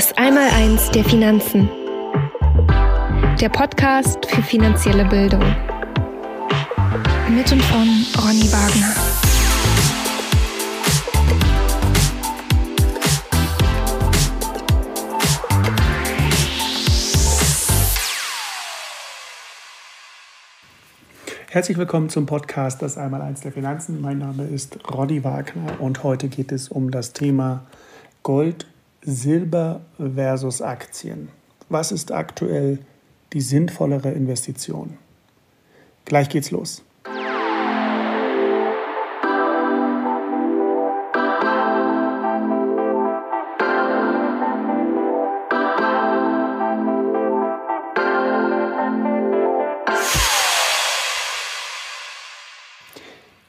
Das Einmaleins der Finanzen. Der Podcast für finanzielle Bildung. Mit und von Ronny Wagner. Herzlich willkommen zum Podcast Das Einmaleins der Finanzen. Mein Name ist Ronny Wagner und heute geht es um das Thema Gold Silber versus Aktien. Was ist aktuell die sinnvollere Investition? Gleich geht's los.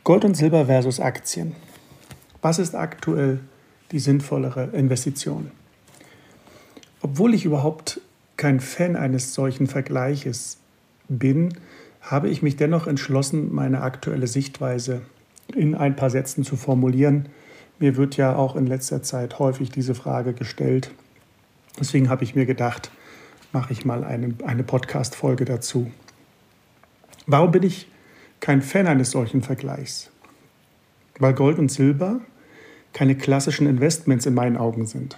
Gold und Silber versus Aktien. Was ist aktuell die sinnvollere Investition. Obwohl ich überhaupt kein Fan eines solchen Vergleiches bin, habe ich mich dennoch entschlossen, meine aktuelle Sichtweise in ein paar Sätzen zu formulieren. Mir wird ja auch in letzter Zeit häufig diese Frage gestellt. Deswegen habe ich mir gedacht, mache ich mal eine, eine Podcast-Folge dazu. Warum bin ich kein Fan eines solchen Vergleichs? Weil Gold und Silber keine klassischen Investments in meinen Augen sind.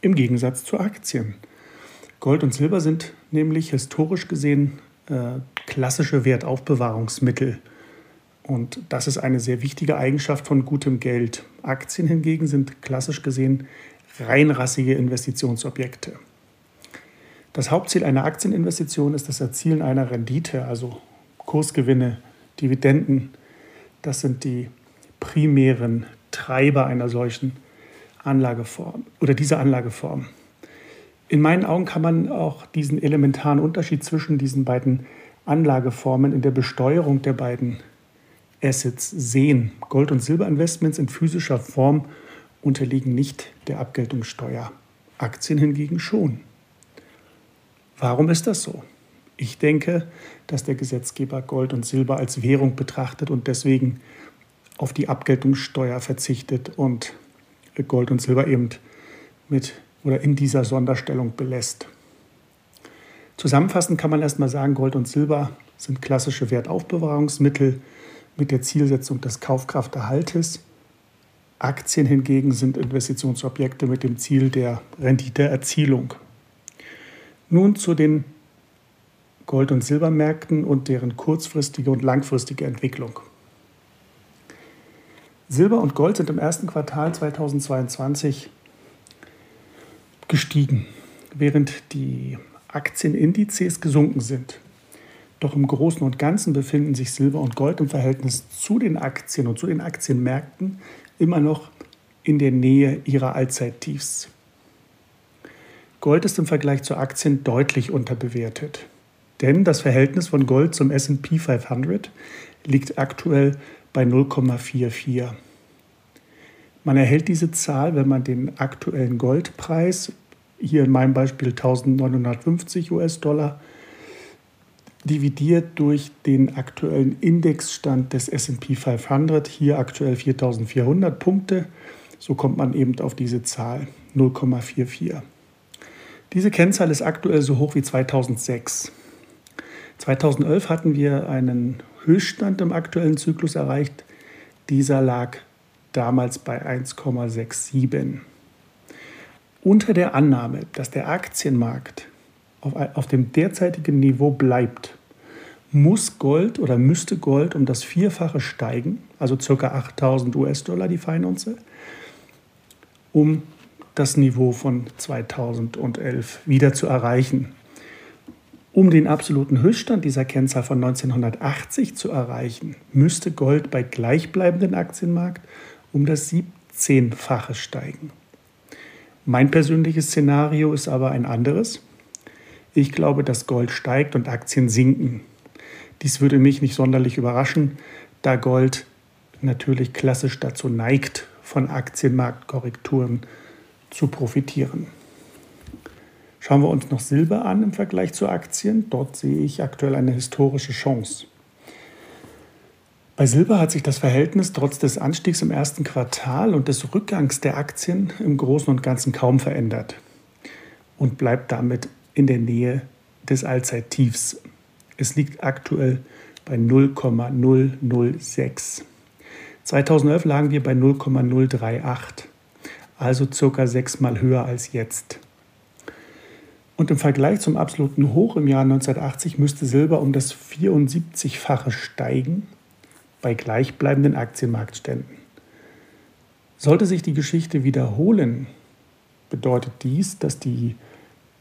Im Gegensatz zu Aktien. Gold und Silber sind nämlich historisch gesehen äh, klassische Wertaufbewahrungsmittel. Und das ist eine sehr wichtige Eigenschaft von gutem Geld. Aktien hingegen sind klassisch gesehen reinrassige Investitionsobjekte. Das Hauptziel einer Aktieninvestition ist das Erzielen einer Rendite, also Kursgewinne, Dividenden. Das sind die primären Treiber einer solchen Anlageform oder dieser Anlageform. In meinen Augen kann man auch diesen elementaren Unterschied zwischen diesen beiden Anlageformen in der Besteuerung der beiden Assets sehen. Gold- und Silberinvestments in physischer Form unterliegen nicht der Abgeltungssteuer, Aktien hingegen schon. Warum ist das so? Ich denke, dass der Gesetzgeber Gold und Silber als Währung betrachtet und deswegen auf die Abgeltungssteuer verzichtet und Gold und Silber eben mit oder in dieser Sonderstellung belässt. Zusammenfassend kann man erstmal sagen, Gold und Silber sind klassische Wertaufbewahrungsmittel mit der Zielsetzung des Kaufkrafterhaltes. Aktien hingegen sind Investitionsobjekte mit dem Ziel der Renditeerzielung. Nun zu den Gold- und Silbermärkten und deren kurzfristige und langfristige Entwicklung. Silber und Gold sind im ersten Quartal 2022 gestiegen, während die Aktienindizes gesunken sind. Doch im Großen und Ganzen befinden sich Silber und Gold im Verhältnis zu den Aktien und zu den Aktienmärkten immer noch in der Nähe ihrer Allzeittiefs. Gold ist im Vergleich zu Aktien deutlich unterbewertet. Denn das Verhältnis von Gold zum SP 500 liegt aktuell bei 0,44. Man erhält diese Zahl, wenn man den aktuellen Goldpreis, hier in meinem Beispiel 1950 US-Dollar, dividiert durch den aktuellen Indexstand des SP 500, hier aktuell 4400 Punkte. So kommt man eben auf diese Zahl 0,44. Diese Kennzahl ist aktuell so hoch wie 2006. 2011 hatten wir einen Höchststand im aktuellen Zyklus erreicht. Dieser lag damals bei 1,67. Unter der Annahme, dass der Aktienmarkt auf, auf dem derzeitigen Niveau bleibt, muss Gold oder müsste Gold um das Vierfache steigen, also ca. 8000 US-Dollar die Feinunze, um das Niveau von 2011 wieder zu erreichen. Um den absoluten Höchststand dieser Kennzahl von 1980 zu erreichen, müsste Gold bei gleichbleibenden Aktienmarkt um das 17-fache steigen. Mein persönliches Szenario ist aber ein anderes. Ich glaube, dass Gold steigt und Aktien sinken. Dies würde mich nicht sonderlich überraschen, da Gold natürlich klassisch dazu neigt, von Aktienmarktkorrekturen zu profitieren. Schauen wir uns noch Silber an im Vergleich zu Aktien. Dort sehe ich aktuell eine historische Chance. Bei Silber hat sich das Verhältnis trotz des Anstiegs im ersten Quartal und des Rückgangs der Aktien im Großen und Ganzen kaum verändert. und bleibt damit in der Nähe des Allzeittiefs. Es liegt aktuell bei 0,006. 2011 lagen wir bei 0,038, also circa sechsmal höher als jetzt. Und im Vergleich zum absoluten Hoch im Jahr 1980 müsste Silber um das 74-fache steigen bei gleichbleibenden Aktienmarktständen. Sollte sich die Geschichte wiederholen, bedeutet dies, dass die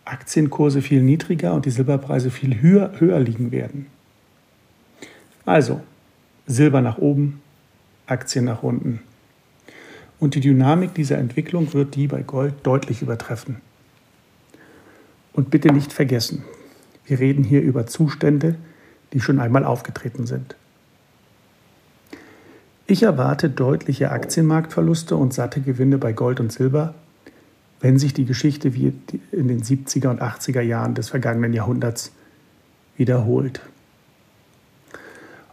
Aktienkurse viel niedriger und die Silberpreise viel höher, höher liegen werden. Also Silber nach oben, Aktien nach unten. Und die Dynamik dieser Entwicklung wird die bei Gold deutlich übertreffen. Und bitte nicht vergessen, wir reden hier über Zustände, die schon einmal aufgetreten sind. Ich erwarte deutliche Aktienmarktverluste und satte Gewinne bei Gold und Silber, wenn sich die Geschichte wie in den 70er und 80er Jahren des vergangenen Jahrhunderts wiederholt.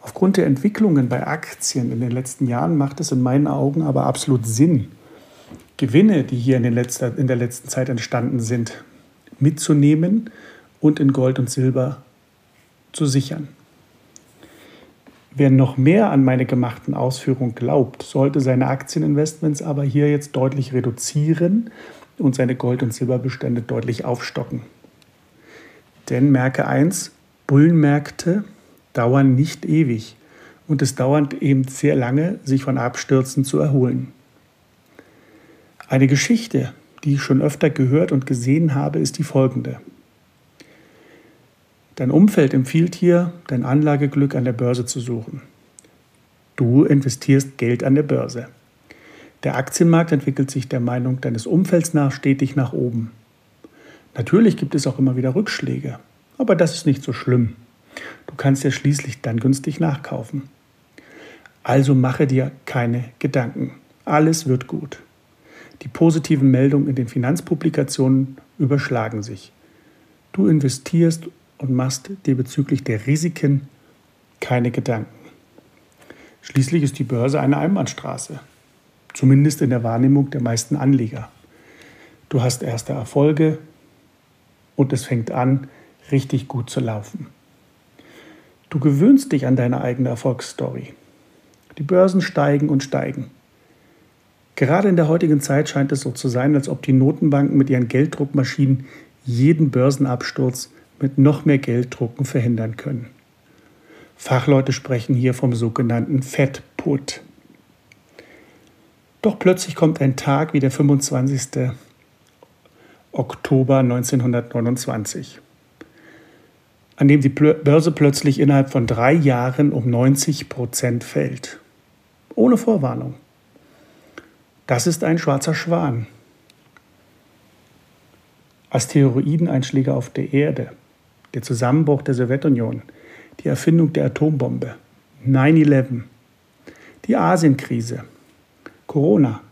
Aufgrund der Entwicklungen bei Aktien in den letzten Jahren macht es in meinen Augen aber absolut Sinn, Gewinne, die hier in, letzter, in der letzten Zeit entstanden sind, mitzunehmen und in Gold und Silber zu sichern. Wer noch mehr an meine gemachten Ausführungen glaubt, sollte seine Aktieninvestments aber hier jetzt deutlich reduzieren und seine Gold- und Silberbestände deutlich aufstocken. Denn merke eins, Bullenmärkte dauern nicht ewig und es dauert eben sehr lange, sich von Abstürzen zu erholen. Eine Geschichte, die ich schon öfter gehört und gesehen habe, ist die folgende. Dein Umfeld empfiehlt dir, dein Anlageglück an der Börse zu suchen. Du investierst Geld an der Börse. Der Aktienmarkt entwickelt sich der Meinung deines Umfelds nach stetig nach oben. Natürlich gibt es auch immer wieder Rückschläge, aber das ist nicht so schlimm. Du kannst ja schließlich dann günstig nachkaufen. Also mache dir keine Gedanken. Alles wird gut. Die positiven Meldungen in den Finanzpublikationen überschlagen sich. Du investierst und machst dir bezüglich der Risiken keine Gedanken. Schließlich ist die Börse eine Einbahnstraße, zumindest in der Wahrnehmung der meisten Anleger. Du hast erste Erfolge und es fängt an, richtig gut zu laufen. Du gewöhnst dich an deine eigene Erfolgsstory. Die Börsen steigen und steigen. Gerade in der heutigen Zeit scheint es so zu sein, als ob die Notenbanken mit ihren Gelddruckmaschinen jeden Börsenabsturz mit noch mehr Gelddrucken verhindern können. Fachleute sprechen hier vom sogenannten Fed Put. Doch plötzlich kommt ein Tag wie der 25. Oktober 1929, an dem die Börse plötzlich innerhalb von drei Jahren um 90 Prozent fällt. Ohne Vorwarnung. Das ist ein schwarzer Schwan. Asteroideneinschläge auf der Erde, der Zusammenbruch der Sowjetunion, die Erfindung der Atombombe, 9-11, die Asienkrise, Corona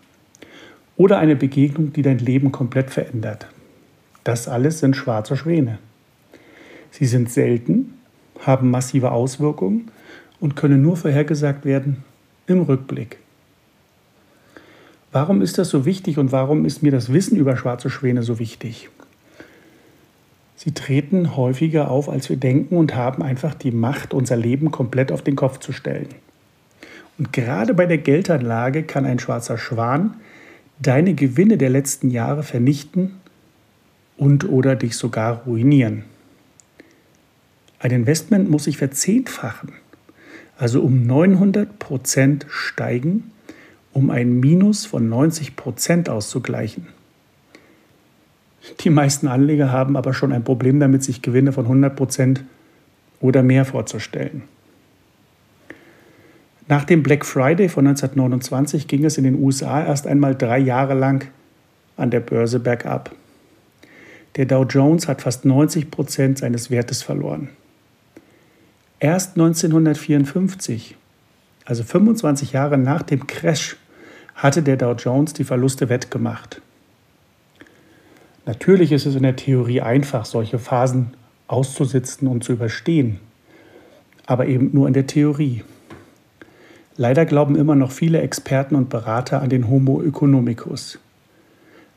oder eine Begegnung, die dein Leben komplett verändert. Das alles sind schwarze Schwäne. Sie sind selten, haben massive Auswirkungen und können nur vorhergesagt werden im Rückblick. Warum ist das so wichtig und warum ist mir das Wissen über schwarze Schwäne so wichtig? Sie treten häufiger auf, als wir denken und haben einfach die Macht, unser Leben komplett auf den Kopf zu stellen. Und gerade bei der Geldanlage kann ein schwarzer Schwan deine Gewinne der letzten Jahre vernichten und oder dich sogar ruinieren. Ein Investment muss sich verzehnfachen, also um 900 Prozent steigen, um ein Minus von 90 Prozent auszugleichen. Die meisten Anleger haben aber schon ein Problem damit, sich Gewinne von 100 Prozent oder mehr vorzustellen. Nach dem Black Friday von 1929 ging es in den USA erst einmal drei Jahre lang an der Börse bergab. Der Dow Jones hat fast 90 Prozent seines Wertes verloren. Erst 1954, also 25 Jahre nach dem Crash, hatte der Dow Jones die Verluste wettgemacht. Natürlich ist es in der Theorie einfach, solche Phasen auszusitzen und zu überstehen, aber eben nur in der Theorie. Leider glauben immer noch viele Experten und Berater an den Homo economicus,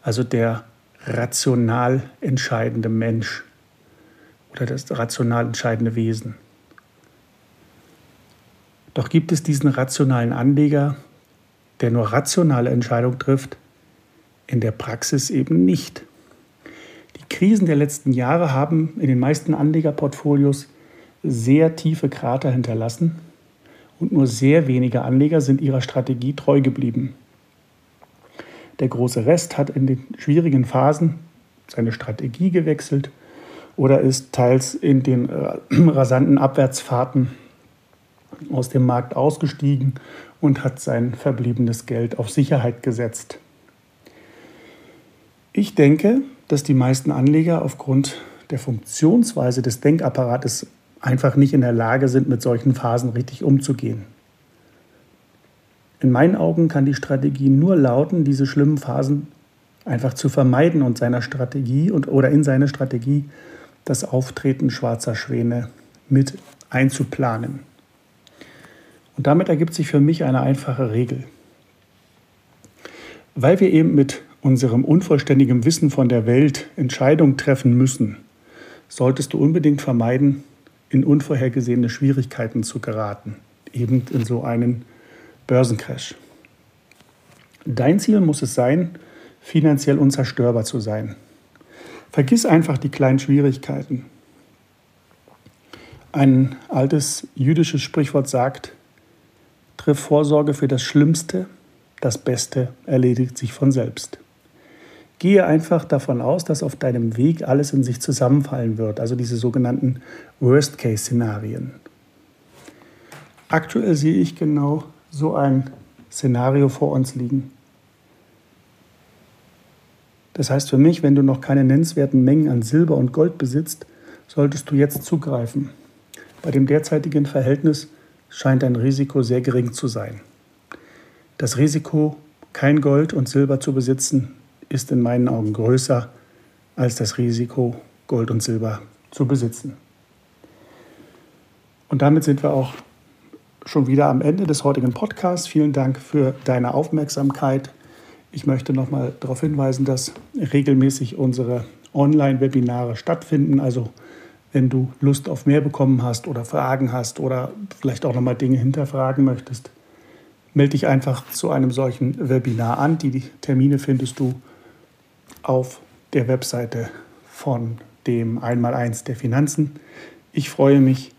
also der rational entscheidende Mensch oder das rational entscheidende Wesen. Doch gibt es diesen rationalen Anleger, der nur rationale Entscheidungen trifft, in der Praxis eben nicht. Die Krisen der letzten Jahre haben in den meisten Anlegerportfolios sehr tiefe Krater hinterlassen und nur sehr wenige Anleger sind ihrer Strategie treu geblieben. Der große Rest hat in den schwierigen Phasen seine Strategie gewechselt oder ist teils in den äh, rasanten Abwärtsfahrten aus dem Markt ausgestiegen und hat sein verbliebenes Geld auf Sicherheit gesetzt. Ich denke, dass die meisten Anleger aufgrund der Funktionsweise des Denkapparates einfach nicht in der Lage sind, mit solchen Phasen richtig umzugehen. In meinen Augen kann die Strategie nur lauten, diese schlimmen Phasen einfach zu vermeiden und seiner Strategie und, oder in seine Strategie das Auftreten schwarzer Schwäne mit einzuplanen. Und damit ergibt sich für mich eine einfache Regel. Weil wir eben mit unserem unvollständigen Wissen von der Welt Entscheidungen treffen müssen, solltest du unbedingt vermeiden, in unvorhergesehene Schwierigkeiten zu geraten, eben in so einen Börsencrash. Dein Ziel muss es sein, finanziell unzerstörbar zu sein. Vergiss einfach die kleinen Schwierigkeiten. Ein altes jüdisches Sprichwort sagt, triff Vorsorge für das Schlimmste, das Beste erledigt sich von selbst. Gehe einfach davon aus, dass auf deinem Weg alles in sich zusammenfallen wird, also diese sogenannten Worst-Case-Szenarien. Aktuell sehe ich genau so ein Szenario vor uns liegen. Das heißt für mich, wenn du noch keine nennenswerten Mengen an Silber und Gold besitzt, solltest du jetzt zugreifen. Bei dem derzeitigen Verhältnis scheint dein Risiko sehr gering zu sein. Das Risiko, kein Gold und Silber zu besitzen, ist in meinen Augen größer als das Risiko, Gold und Silber zu besitzen. Und damit sind wir auch schon wieder am Ende des heutigen Podcasts. Vielen Dank für deine Aufmerksamkeit. Ich möchte nochmal darauf hinweisen, dass regelmäßig unsere Online-Webinare stattfinden. Also wenn du Lust auf mehr bekommen hast oder Fragen hast oder vielleicht auch nochmal Dinge hinterfragen möchtest, melde dich einfach zu einem solchen Webinar an. Die Termine findest du auf der Webseite von dem Einmaleins der Finanzen. Ich freue mich,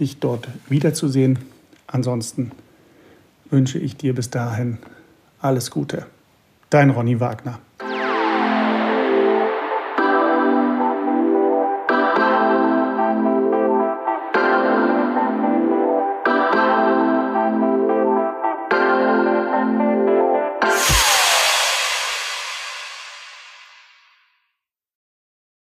dich dort wiederzusehen. Ansonsten wünsche ich dir bis dahin alles Gute. Dein Ronny Wagner.